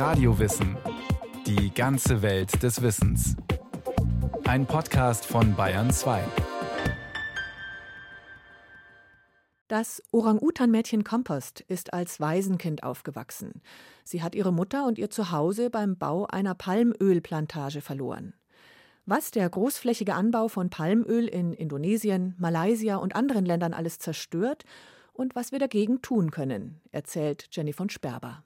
Radiowissen. Die ganze Welt des Wissens. Ein Podcast von Bayern 2. Das Orang-Utan-Mädchen Kompost ist als Waisenkind aufgewachsen. Sie hat ihre Mutter und ihr Zuhause beim Bau einer Palmölplantage verloren. Was der großflächige Anbau von Palmöl in Indonesien, Malaysia und anderen Ländern alles zerstört und was wir dagegen tun können, erzählt Jenny von Sperber.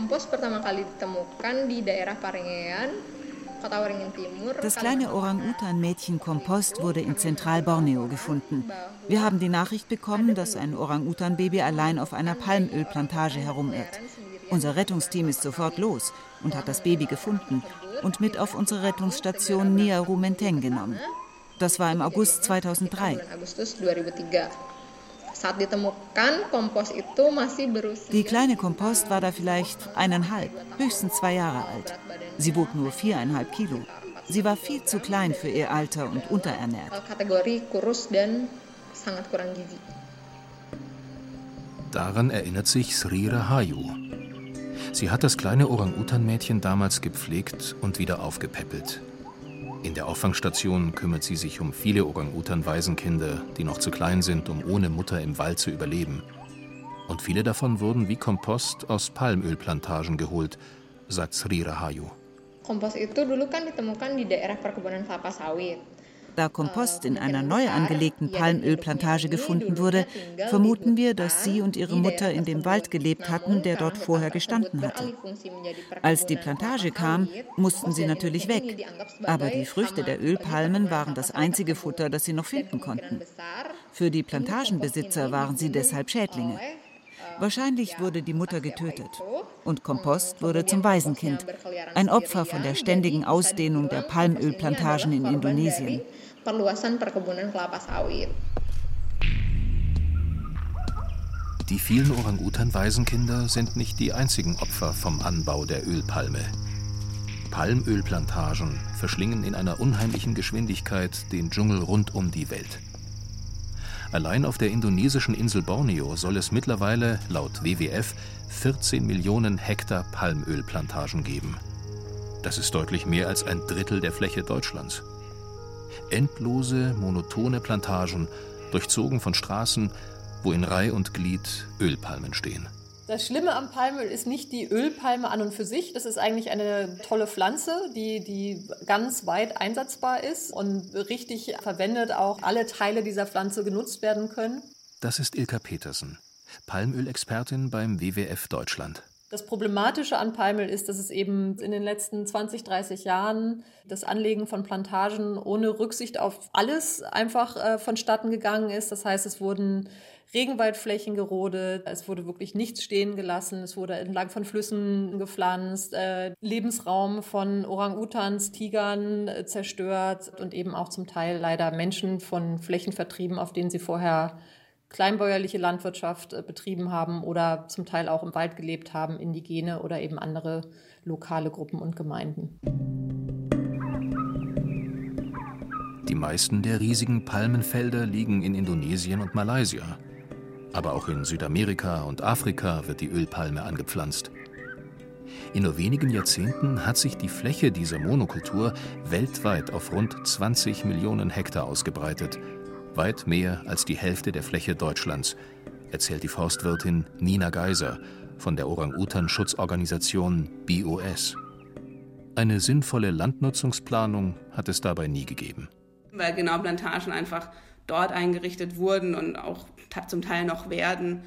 Kompos pertama kali ditemukan di daerah Parengean, das kleine Orang-Utan-Mädchen Kompost wurde in Zentral-Borneo gefunden. Wir haben die Nachricht bekommen, dass ein Orang-Utan-Baby allein auf einer Palmölplantage herumirrt. Unser Rettungsteam ist sofort los und hat das Baby gefunden und mit auf unsere Rettungsstation Nia Rumenteng genommen. Das war im August 2003. Die kleine Kompost war da vielleicht eineinhalb, höchstens zwei Jahre alt. Sie wog nur viereinhalb Kilo. Sie war viel zu klein für ihr Alter und unterernährt. Daran erinnert sich Sri Rahayu. Sie hat das kleine Orang-Utan-Mädchen damals gepflegt und wieder aufgepäppelt. In der Auffangstation kümmert sie sich um viele Orang-Utan-Waisenkinder, die noch zu klein sind, um ohne Mutter im Wald zu überleben. Und viele davon wurden wie Kompost aus Palmölplantagen geholt, sagt Sri Rahayu. Kompost itu dulu kan ditemukan di daerah perkebunan kelapa sawit. Da Kompost in einer neu angelegten Palmölplantage gefunden wurde, vermuten wir, dass sie und ihre Mutter in dem Wald gelebt hatten, der dort vorher gestanden hatte. Als die Plantage kam, mussten sie natürlich weg. Aber die Früchte der Ölpalmen waren das einzige Futter, das sie noch finden konnten. Für die Plantagenbesitzer waren sie deshalb Schädlinge. Wahrscheinlich wurde die Mutter getötet und Kompost wurde zum Waisenkind, ein Opfer von der ständigen Ausdehnung der Palmölplantagen in Indonesien. Die vielen Orang-Utan-Waisenkinder sind nicht die einzigen Opfer vom Anbau der Ölpalme. Palmölplantagen verschlingen in einer unheimlichen Geschwindigkeit den Dschungel rund um die Welt. Allein auf der indonesischen Insel Borneo soll es mittlerweile, laut WWF, 14 Millionen Hektar Palmölplantagen geben. Das ist deutlich mehr als ein Drittel der Fläche Deutschlands. Endlose, monotone Plantagen, durchzogen von Straßen, wo in Reih und Glied Ölpalmen stehen. Das Schlimme am Palmöl ist nicht die Ölpalme an und für sich. Das ist eigentlich eine tolle Pflanze, die, die ganz weit einsatzbar ist und richtig verwendet auch alle Teile dieser Pflanze genutzt werden können. Das ist Ilka Petersen, Palmölexpertin beim WWF Deutschland. Das Problematische an Palmöl ist, dass es eben in den letzten 20, 30 Jahren das Anlegen von Plantagen ohne Rücksicht auf alles einfach äh, vonstatten gegangen ist. Das heißt, es wurden Regenwaldflächen gerodet, es wurde wirklich nichts stehen gelassen, es wurde entlang von Flüssen gepflanzt, äh, Lebensraum von Orang-Utans, Tigern äh, zerstört und eben auch zum Teil leider Menschen von Flächen vertrieben, auf denen sie vorher kleinbäuerliche Landwirtschaft äh, betrieben haben oder zum Teil auch im Wald gelebt haben, indigene oder eben andere lokale Gruppen und Gemeinden. Die meisten der riesigen Palmenfelder liegen in Indonesien und Malaysia. Aber auch in Südamerika und Afrika wird die Ölpalme angepflanzt. In nur wenigen Jahrzehnten hat sich die Fläche dieser Monokultur weltweit auf rund 20 Millionen Hektar ausgebreitet, weit mehr als die Hälfte der Fläche Deutschlands, erzählt die Forstwirtin Nina Geiser von der Orang-Utan-Schutzorganisation BOS. Eine sinnvolle Landnutzungsplanung hat es dabei nie gegeben. Weil genau Plantagen einfach dort eingerichtet wurden und auch zum Teil noch werden,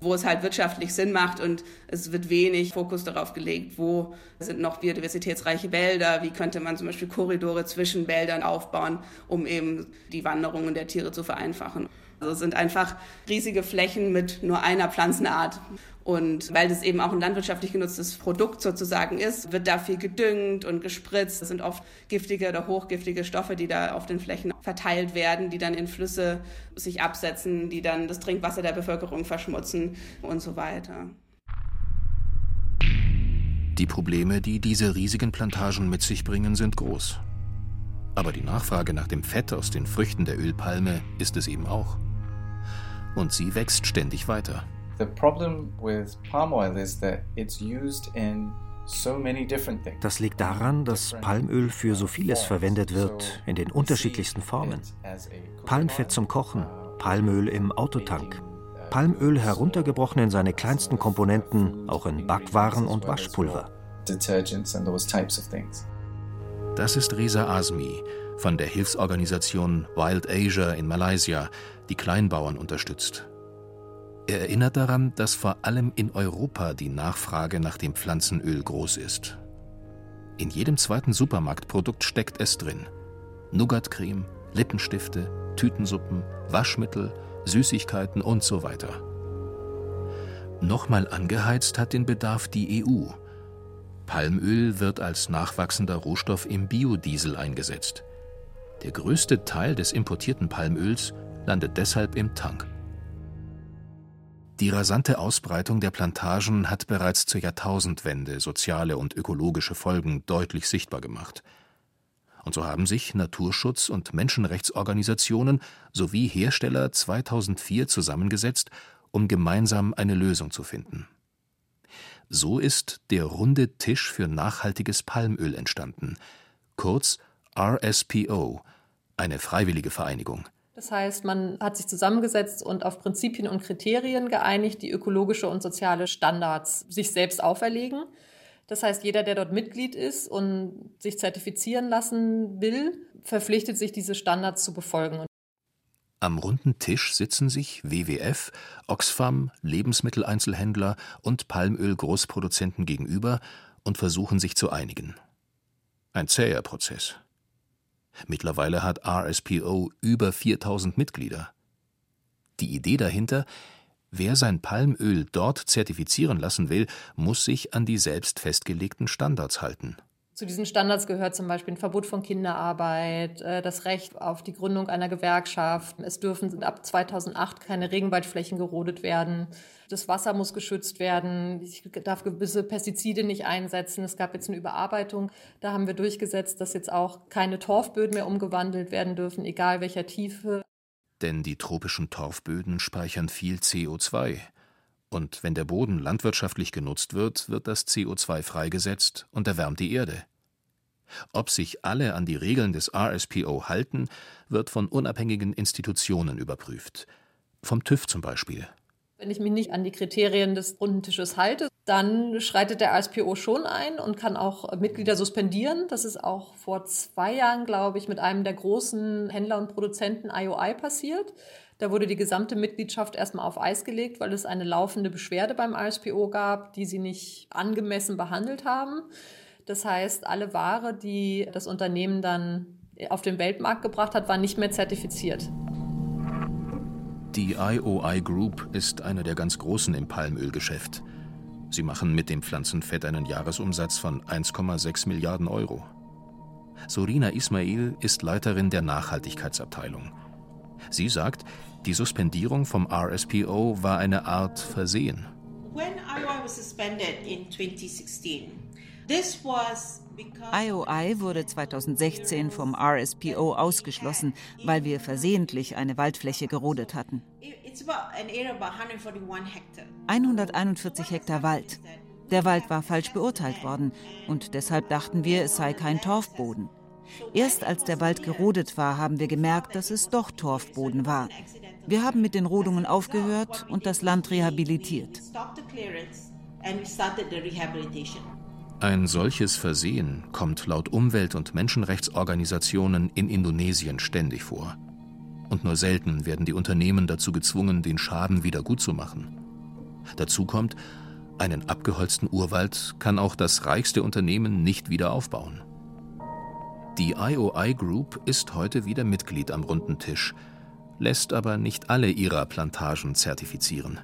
wo es halt wirtschaftlich Sinn macht und es wird wenig Fokus darauf gelegt, wo sind noch biodiversitätsreiche Wälder, wie könnte man zum Beispiel Korridore zwischen Wäldern aufbauen, um eben die Wanderungen der Tiere zu vereinfachen. Also es sind einfach riesige Flächen mit nur einer Pflanzenart. Und weil das eben auch ein landwirtschaftlich genutztes Produkt sozusagen ist, wird da viel gedüngt und gespritzt. Das sind oft giftige oder hochgiftige Stoffe, die da auf den Flächen verteilt werden, die dann in Flüsse sich absetzen, die dann das Trinkwasser der Bevölkerung verschmutzen und so weiter. Die Probleme, die diese riesigen Plantagen mit sich bringen, sind groß. Aber die Nachfrage nach dem Fett aus den Früchten der Ölpalme ist es eben auch. Und sie wächst ständig weiter. Das liegt daran, dass Palmöl für so vieles verwendet wird, in den unterschiedlichsten Formen. Palmfett zum Kochen, Palmöl im Autotank, Palmöl heruntergebrochen in seine kleinsten Komponenten, auch in Backwaren und Waschpulver. Das ist Reza Azmi von der Hilfsorganisation Wild Asia in Malaysia, die Kleinbauern unterstützt. Er erinnert daran, dass vor allem in Europa die Nachfrage nach dem Pflanzenöl groß ist. In jedem zweiten Supermarktprodukt steckt es drin. Nougatcreme, Lippenstifte, Tütensuppen, Waschmittel, Süßigkeiten und so weiter. Nochmal angeheizt hat den Bedarf die EU. Palmöl wird als nachwachsender Rohstoff im Biodiesel eingesetzt. Der größte Teil des importierten Palmöls landet deshalb im Tank. Die rasante Ausbreitung der Plantagen hat bereits zur Jahrtausendwende soziale und ökologische Folgen deutlich sichtbar gemacht. Und so haben sich Naturschutz- und Menschenrechtsorganisationen sowie Hersteller 2004 zusammengesetzt, um gemeinsam eine Lösung zu finden. So ist der Runde Tisch für nachhaltiges Palmöl entstanden, kurz RSPO, eine freiwillige Vereinigung. Das heißt, man hat sich zusammengesetzt und auf Prinzipien und Kriterien geeinigt, die ökologische und soziale Standards sich selbst auferlegen. Das heißt, jeder, der dort Mitglied ist und sich zertifizieren lassen will, verpflichtet sich, diese Standards zu befolgen. Am runden Tisch sitzen sich WWF, Oxfam, Lebensmitteleinzelhändler und Palmöl-Großproduzenten gegenüber und versuchen sich zu einigen. Ein zäher Prozess. Mittlerweile hat RSPO über 4000 Mitglieder. Die Idee dahinter, wer sein Palmöl dort zertifizieren lassen will, muss sich an die selbst festgelegten Standards halten. Zu diesen Standards gehört zum Beispiel ein Verbot von Kinderarbeit, äh, das Recht auf die Gründung einer Gewerkschaft. Es dürfen ab 2008 keine Regenwaldflächen gerodet werden. Das Wasser muss geschützt werden. Ich darf gewisse Pestizide nicht einsetzen. Es gab jetzt eine Überarbeitung. Da haben wir durchgesetzt, dass jetzt auch keine Torfböden mehr umgewandelt werden dürfen, egal welcher Tiefe. Denn die tropischen Torfböden speichern viel CO2. Und wenn der Boden landwirtschaftlich genutzt wird, wird das CO2 freigesetzt und erwärmt die Erde. Ob sich alle an die Regeln des RSPO halten, wird von unabhängigen Institutionen überprüft. Vom TÜV zum Beispiel. Wenn ich mich nicht an die Kriterien des runden Tisches halte, dann schreitet der RSPO schon ein und kann auch Mitglieder suspendieren. Das ist auch vor zwei Jahren, glaube ich, mit einem der großen Händler und Produzenten IOI passiert. Da wurde die gesamte Mitgliedschaft erstmal auf Eis gelegt, weil es eine laufende Beschwerde beim RSPO gab, die sie nicht angemessen behandelt haben. Das heißt, alle Ware, die das Unternehmen dann auf den Weltmarkt gebracht hat, war nicht mehr zertifiziert. Die IOI Group ist eine der ganz großen im Palmölgeschäft. Sie machen mit dem Pflanzenfett einen Jahresumsatz von 1,6 Milliarden Euro. Sorina Ismail ist Leiterin der Nachhaltigkeitsabteilung. Sie sagt, die Suspendierung vom RSPO war eine Art Versehen. When IOI was suspended in 2016, this was IOI wurde 2016 vom RSPO ausgeschlossen, weil wir versehentlich eine Waldfläche gerodet hatten. 141 Hektar Wald. Der Wald war falsch beurteilt worden und deshalb dachten wir, es sei kein Torfboden. Erst als der Wald gerodet war, haben wir gemerkt, dass es doch Torfboden war. Wir haben mit den Rodungen aufgehört und das Land rehabilitiert. Ein solches Versehen kommt laut Umwelt- und Menschenrechtsorganisationen in Indonesien ständig vor. Und nur selten werden die Unternehmen dazu gezwungen, den Schaden wieder gutzumachen. Dazu kommt, einen abgeholzten Urwald kann auch das reichste Unternehmen nicht wieder aufbauen. Die IOI Group ist heute wieder Mitglied am runden Tisch, lässt aber nicht alle ihrer Plantagen zertifizieren.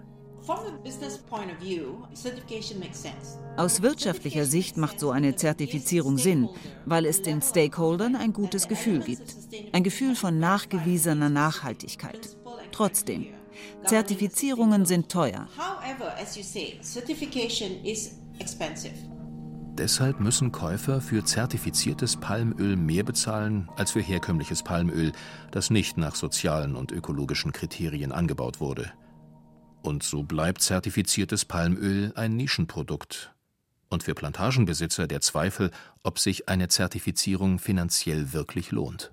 Aus wirtschaftlicher Sicht macht so eine Zertifizierung Sinn, weil es den Stakeholdern ein gutes Gefühl gibt. Ein Gefühl von nachgewiesener Nachhaltigkeit. Trotzdem, Zertifizierungen sind teuer. Deshalb müssen Käufer für zertifiziertes Palmöl mehr bezahlen als für herkömmliches Palmöl, das nicht nach sozialen und ökologischen Kriterien angebaut wurde. Und so bleibt zertifiziertes Palmöl ein Nischenprodukt. Und für Plantagenbesitzer der Zweifel, ob sich eine Zertifizierung finanziell wirklich lohnt.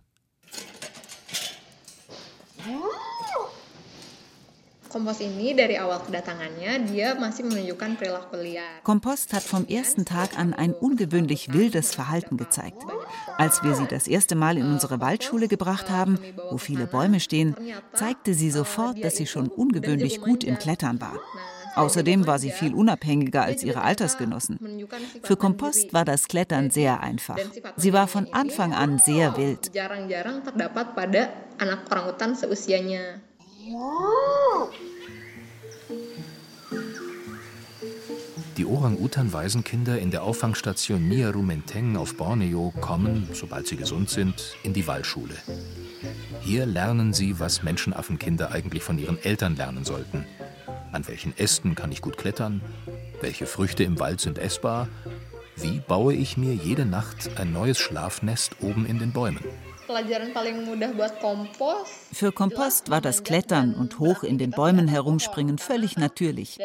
Kompost ini dari awal kedatangannya dia masih menunjukkan perilaku liar. Kompost hat vom ersten Tag an ein ungewöhnlich wildes Verhalten gezeigt. Als wir sie das erste Mal in unsere Waldschule gebracht haben, wo viele Bäume stehen, zeigte sie sofort, dass sie schon ungewöhnlich gut im Klettern war. Außerdem war sie viel unabhängiger als ihre Altersgenossen. Für Kompost war das Klettern sehr einfach. Sie war von Anfang an sehr wild. Jarang-jarang Die Orang-Utan-Waisenkinder in der Auffangstation Nia Rumenteng auf Borneo kommen, sobald sie gesund sind, in die Waldschule. Hier lernen sie, was Menschenaffenkinder eigentlich von ihren Eltern lernen sollten. An welchen Ästen kann ich gut klettern? Welche Früchte im Wald sind essbar? Wie baue ich mir jede Nacht ein neues Schlafnest oben in den Bäumen? Für Kompost war das Klettern und hoch in den Bäumen herumspringen völlig natürlich.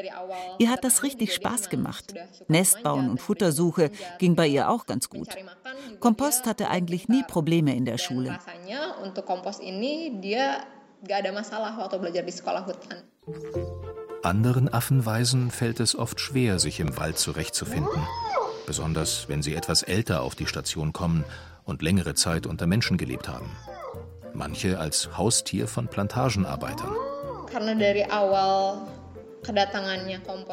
Ihr hat das richtig Spaß gemacht. Nestbauen und Futtersuche ging bei ihr auch ganz gut. Kompost hatte eigentlich nie Probleme in der Schule. Anderen Affenweisen fällt es oft schwer, sich im Wald zurechtzufinden. Besonders wenn sie etwas älter auf die Station kommen und längere Zeit unter Menschen gelebt haben. Manche als Haustier von Plantagenarbeitern.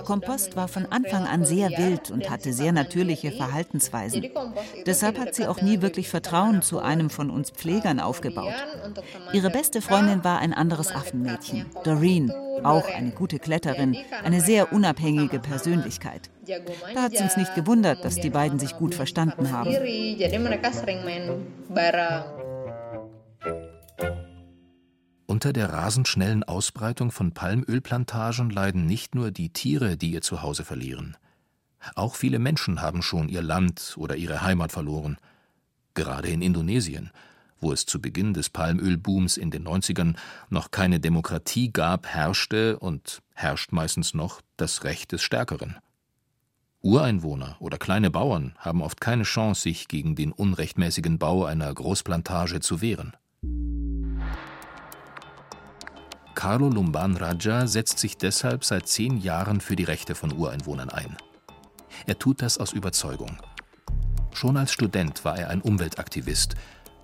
Kompost war von Anfang an sehr wild und hatte sehr natürliche Verhaltensweisen. Deshalb hat sie auch nie wirklich Vertrauen zu einem von uns Pflegern aufgebaut. Ihre beste Freundin war ein anderes Affenmädchen, Doreen, auch eine gute Kletterin, eine sehr unabhängige Persönlichkeit. Da hat es uns nicht gewundert, dass die beiden sich gut verstanden haben. Unter der rasend schnellen Ausbreitung von Palmölplantagen leiden nicht nur die Tiere, die ihr Zuhause verlieren. Auch viele Menschen haben schon ihr Land oder ihre Heimat verloren. Gerade in Indonesien, wo es zu Beginn des Palmölbooms in den 90ern noch keine Demokratie gab, herrschte und herrscht meistens noch das Recht des Stärkeren. Ureinwohner oder kleine Bauern haben oft keine Chance, sich gegen den unrechtmäßigen Bau einer Großplantage zu wehren. Carlo Lumban Raja setzt sich deshalb seit zehn Jahren für die Rechte von Ureinwohnern ein. Er tut das aus Überzeugung. Schon als Student war er ein Umweltaktivist,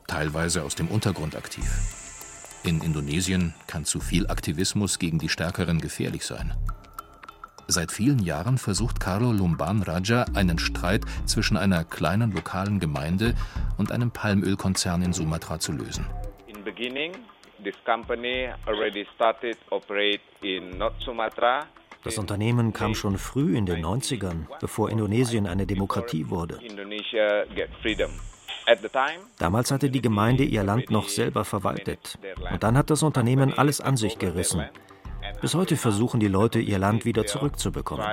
teilweise aus dem Untergrund aktiv. In Indonesien kann zu viel Aktivismus gegen die Stärkeren gefährlich sein. Seit vielen Jahren versucht Carlo Lumban Raja einen Streit zwischen einer kleinen lokalen Gemeinde und einem Palmölkonzern in Sumatra zu lösen. In beginning das Unternehmen kam schon früh in den 90ern, bevor Indonesien eine Demokratie wurde. Damals hatte die Gemeinde ihr Land noch selber verwaltet. Und dann hat das Unternehmen alles an sich gerissen. Bis heute versuchen die Leute, ihr Land wieder zurückzubekommen.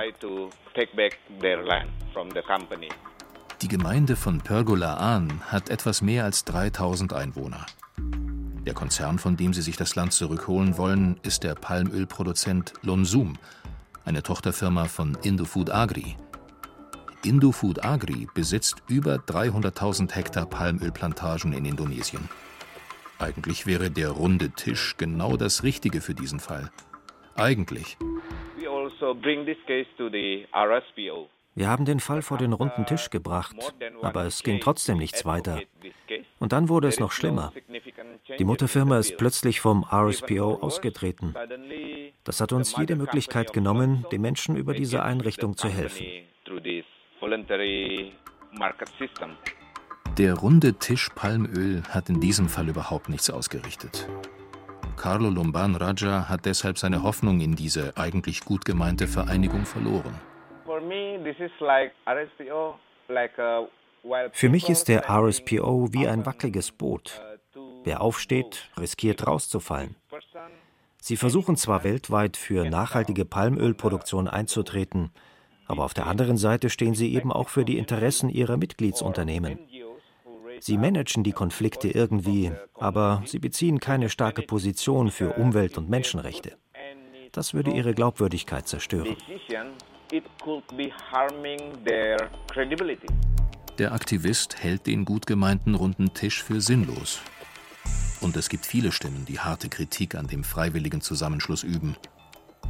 Die Gemeinde von Pergola An hat etwas mehr als 3000 Einwohner. Der Konzern, von dem sie sich das Land zurückholen wollen, ist der Palmölproduzent Lonsum, eine Tochterfirma von Indofood Agri. Indofood Agri besitzt über 300.000 Hektar Palmölplantagen in Indonesien. Eigentlich wäre der runde Tisch genau das Richtige für diesen Fall. Eigentlich. Also. Wir haben den Fall vor den runden Tisch gebracht, aber es ging trotzdem nichts weiter. Und dann wurde es noch schlimmer. Die Mutterfirma ist plötzlich vom RSPO ausgetreten. Das hat uns jede Möglichkeit genommen, den Menschen über diese Einrichtung zu helfen. Der runde Tisch Palmöl hat in diesem Fall überhaupt nichts ausgerichtet. Carlo Lumban Raja hat deshalb seine Hoffnung in diese eigentlich gut gemeinte Vereinigung verloren. Für mich ist der RSPO wie ein wackeliges Boot. Wer aufsteht, riskiert rauszufallen. Sie versuchen zwar weltweit für nachhaltige Palmölproduktion einzutreten, Aber auf der anderen Seite stehen sie eben auch für die Interessen ihrer Mitgliedsunternehmen. Sie managen die Konflikte irgendwie, aber sie beziehen keine starke Position für Umwelt- und Menschenrechte. Das würde ihre Glaubwürdigkeit zerstören. Der Aktivist hält den gut gemeinten runden Tisch für sinnlos. Und es gibt viele Stimmen, die harte Kritik an dem freiwilligen Zusammenschluss üben.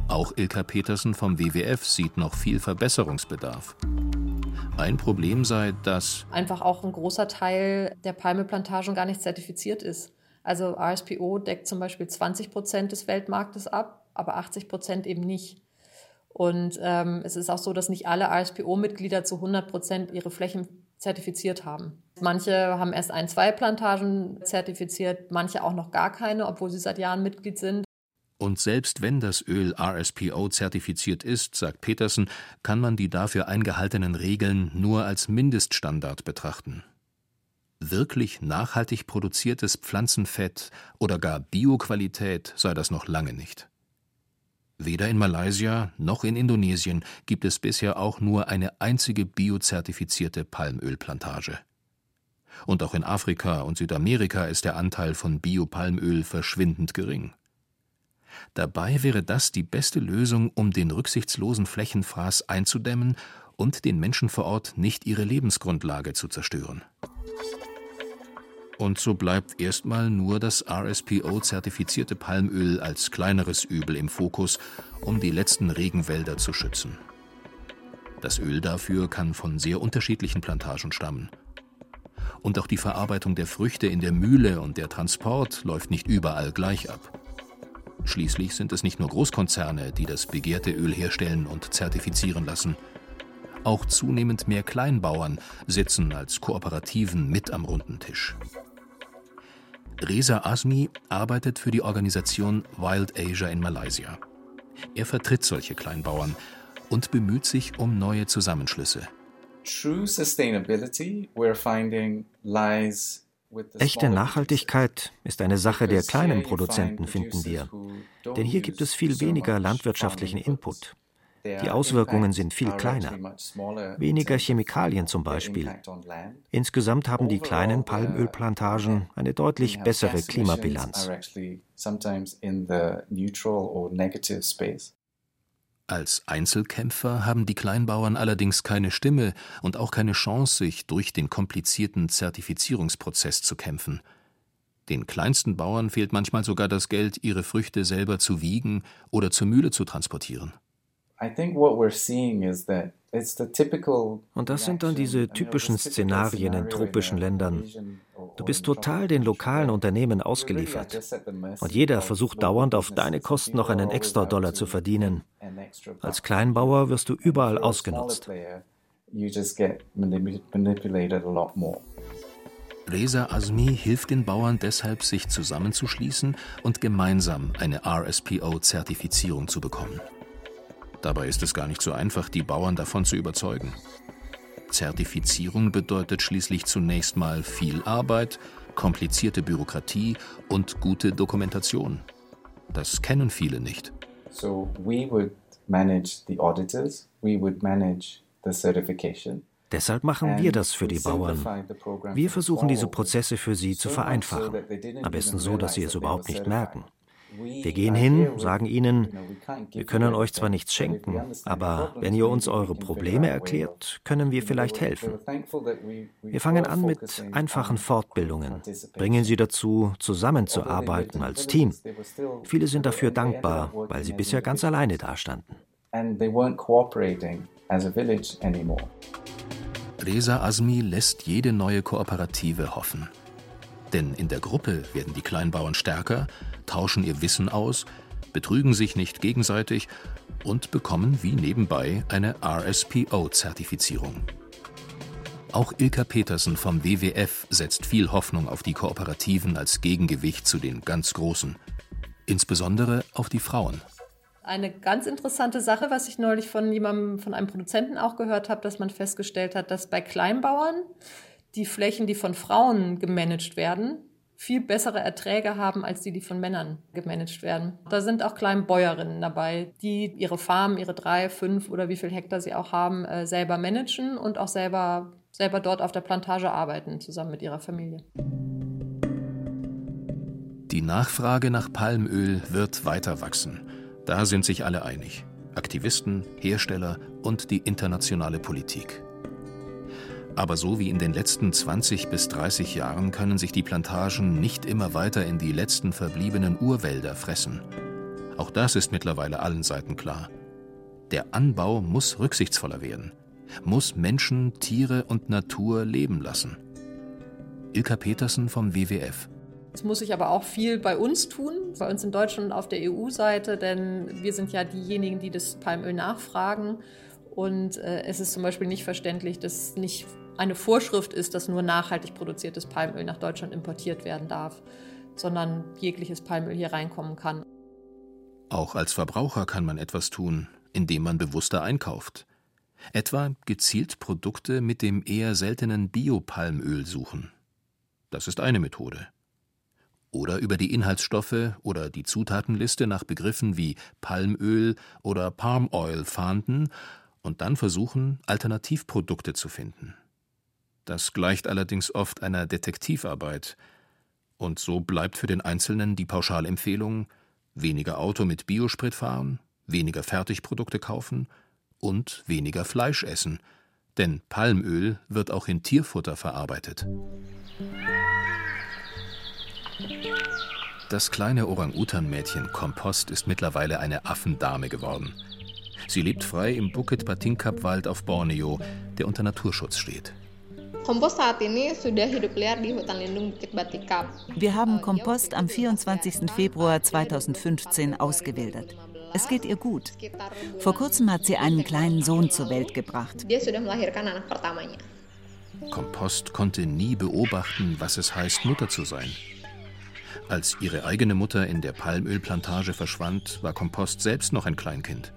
Auch Ilka Petersen vom WWF sieht noch viel Verbesserungsbedarf. Ein Problem sei, dass einfach auch ein großer Teil der Palmeplantagen gar nicht zertifiziert ist. Also RSPO deckt zum Beispiel 20 Prozent des Weltmarktes ab, aber 80 Prozent eben nicht. Und ähm, es ist auch so, dass nicht alle RSPO-Mitglieder zu 100 Prozent ihre Flächen zertifiziert haben. Manche haben erst ein, zwei Plantagen zertifiziert, manche auch noch gar keine, obwohl sie seit Jahren Mitglied sind. Und selbst wenn das Öl RSPO zertifiziert ist, sagt Petersen, kann man die dafür eingehaltenen Regeln nur als Mindeststandard betrachten. Wirklich nachhaltig produziertes Pflanzenfett oder gar Bioqualität sei das noch lange nicht. Weder in Malaysia noch in Indonesien gibt es bisher auch nur eine einzige biozertifizierte Palmölplantage. Und auch in Afrika und Südamerika ist der Anteil von Biopalmöl verschwindend gering. Dabei wäre das die beste Lösung, um den rücksichtslosen Flächenfraß einzudämmen und den Menschen vor Ort nicht ihre Lebensgrundlage zu zerstören. Und so bleibt erstmal nur das RSPO-zertifizierte Palmöl als kleineres Übel im Fokus, um die letzten Regenwälder zu schützen. Das Öl dafür kann von sehr unterschiedlichen Plantagen stammen. Und auch die Verarbeitung der Früchte in der Mühle und der Transport läuft nicht überall gleich ab. Schließlich sind es nicht nur Großkonzerne, die das begehrte Öl herstellen und zertifizieren lassen. Auch zunehmend mehr Kleinbauern sitzen als Kooperativen mit am runden Tisch. Reza Asmi arbeitet für die Organisation Wild Asia in Malaysia. Er vertritt solche Kleinbauern und bemüht sich um neue Zusammenschlüsse. True sustainability we're finding lies Echte Nachhaltigkeit ist eine Sache der kleinen Produzenten, finden wir. Denn hier gibt es viel weniger landwirtschaftlichen Input. Die Auswirkungen sind viel kleiner. Weniger Chemikalien zum Beispiel. Insgesamt haben die kleinen Palmölplantagen eine deutlich bessere Klimabilanz. Als Einzelkämpfer haben die Kleinbauern allerdings keine Stimme und auch keine Chance, sich durch den komplizierten Zertifizierungsprozess zu kämpfen. Den kleinsten Bauern fehlt manchmal sogar das Geld, ihre Früchte selber zu wiegen oder zur Mühle zu transportieren. Und das sind dann diese typischen Szenarien in tropischen Ländern. Du bist total den lokalen Unternehmen ausgeliefert. Und jeder versucht dauernd auf deine Kosten noch einen extra Dollar zu verdienen. Als Kleinbauer wirst du überall ausgenutzt. Reza Azmi hilft den Bauern deshalb, sich zusammenzuschließen und gemeinsam eine RSPO-Zertifizierung zu bekommen. Dabei ist es gar nicht so einfach, die Bauern davon zu überzeugen. Zertifizierung bedeutet schließlich zunächst mal viel Arbeit, komplizierte Bürokratie und gute Dokumentation. Das kennen viele nicht. So we would manage the auditors, we would manage the certification. Deshalb machen wir das für die Bauern. Wir versuchen diese Prozesse für sie zu vereinfachen. Am besten so, dass sie es überhaupt nicht merken. Wir gehen hin, sagen ihnen, wir können euch zwar nichts schenken, aber wenn ihr uns eure Probleme erklärt, können wir vielleicht helfen. Wir fangen an mit einfachen Fortbildungen, bringen sie dazu, zusammenzuarbeiten als Team. Viele sind dafür dankbar, weil sie bisher ganz alleine dastanden. Reza Azmi lässt jede neue Kooperative hoffen. Denn in der Gruppe werden die Kleinbauern stärker, tauschen ihr Wissen aus, betrügen sich nicht gegenseitig und bekommen wie nebenbei eine RSPO-Zertifizierung. Auch Ilka Petersen vom WWF setzt viel Hoffnung auf die Kooperativen als Gegengewicht zu den ganz Großen, insbesondere auf die Frauen. Eine ganz interessante Sache, was ich neulich von jemandem, von einem Produzenten auch gehört habe, dass man festgestellt hat, dass bei Kleinbauern die Flächen, die von Frauen gemanagt werden, viel bessere Erträge haben als die, die von Männern gemanagt werden. Da sind auch kleine Bäuerinnen dabei, die ihre Farm, ihre drei, fünf oder wie viel Hektar sie auch haben, äh, selber managen und auch selber, selber dort auf der Plantage arbeiten, zusammen mit ihrer Familie. Die Nachfrage nach Palmöl wird weiter wachsen. Da sind sich alle einig. Aktivisten, Hersteller und die internationale Politik. Aber so wie in den letzten 20 bis 30 Jahren können sich die Plantagen nicht immer weiter in die letzten verbliebenen Urwälder fressen. Auch das ist mittlerweile allen Seiten klar. Der Anbau muss rücksichtsvoller werden, muss Menschen, Tiere und Natur leben lassen. Ilka Petersen vom WWF. Es muss sich aber auch viel bei uns tun, bei uns in Deutschland auf der EU-Seite, denn wir sind ja diejenigen, die das Palmöl nachfragen. Und äh, es ist zum Beispiel nicht verständlich, dass nicht eine Vorschrift ist, dass nur nachhaltig produziertes Palmöl nach Deutschland importiert werden darf, sondern jegliches Palmöl hier reinkommen kann. Auch als Verbraucher kann man etwas tun, indem man bewusster einkauft. Etwa gezielt Produkte mit dem eher seltenen Biopalmöl suchen. Das ist eine Methode. Oder über die Inhaltsstoffe oder die Zutatenliste nach Begriffen wie Palmöl oder Palm Oil fahnden und dann versuchen, Alternativprodukte zu finden. Das gleicht allerdings oft einer Detektivarbeit. Und so bleibt für den Einzelnen die Pauschalempfehlung weniger Auto mit Biosprit fahren, weniger Fertigprodukte kaufen und weniger Fleisch essen, denn Palmöl wird auch in Tierfutter verarbeitet. Das kleine Orang-Utan-Mädchen Kompost ist mittlerweile eine Affendame geworden. Sie lebt frei im Bukit Batinkap-Wald auf Borneo, der unter Naturschutz steht. Wir haben Kompost am 24. Februar 2015 ausgewildert. Es geht ihr gut. Vor kurzem hat sie einen kleinen Sohn zur Welt gebracht. Kompost konnte nie beobachten, was es heißt, Mutter zu sein. Als ihre eigene Mutter in der Palmölplantage verschwand, war Kompost selbst noch ein Kleinkind.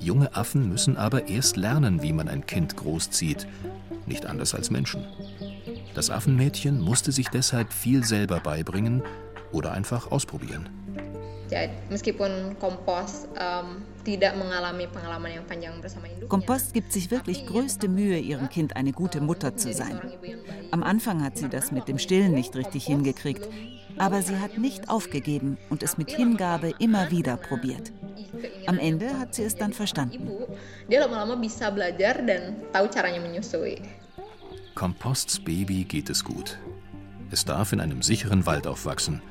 Junge Affen müssen aber erst lernen, wie man ein Kind großzieht nicht anders als Menschen. Das Affenmädchen musste sich deshalb viel selber beibringen oder einfach ausprobieren. Kompost gibt sich wirklich größte Mühe, ihrem Kind eine gute Mutter zu sein. Am Anfang hat sie das mit dem Stillen nicht richtig hingekriegt, aber sie hat nicht aufgegeben und es mit Hingabe immer wieder probiert. Am Ende hat sie es dann verstanden. Komposts Baby geht es gut. Es darf in einem sicheren Wald aufwachsen,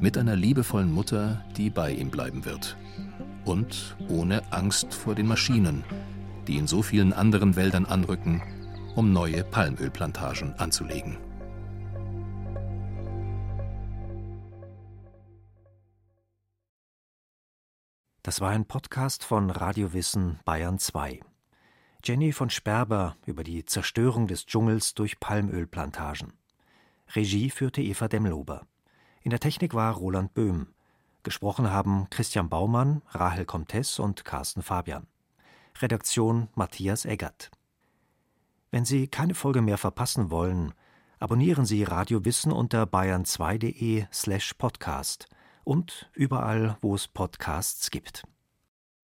mit einer liebevollen Mutter, die bei ihm bleiben wird. Und ohne Angst vor den Maschinen, die in so vielen anderen Wäldern anrücken, um neue Palmölplantagen anzulegen. Das war ein Podcast von Radio Wissen Bayern 2. Jenny von Sperber über die Zerstörung des Dschungels durch Palmölplantagen. Regie führte Eva Demlober. In der Technik war Roland Böhm. Gesprochen haben Christian Baumann, Rahel Comtes und Carsten Fabian. Redaktion Matthias Eggert. Wenn Sie keine Folge mehr verpassen wollen, abonnieren Sie Radio Wissen unter bayern2.de slash podcast und überall, wo es Podcasts gibt.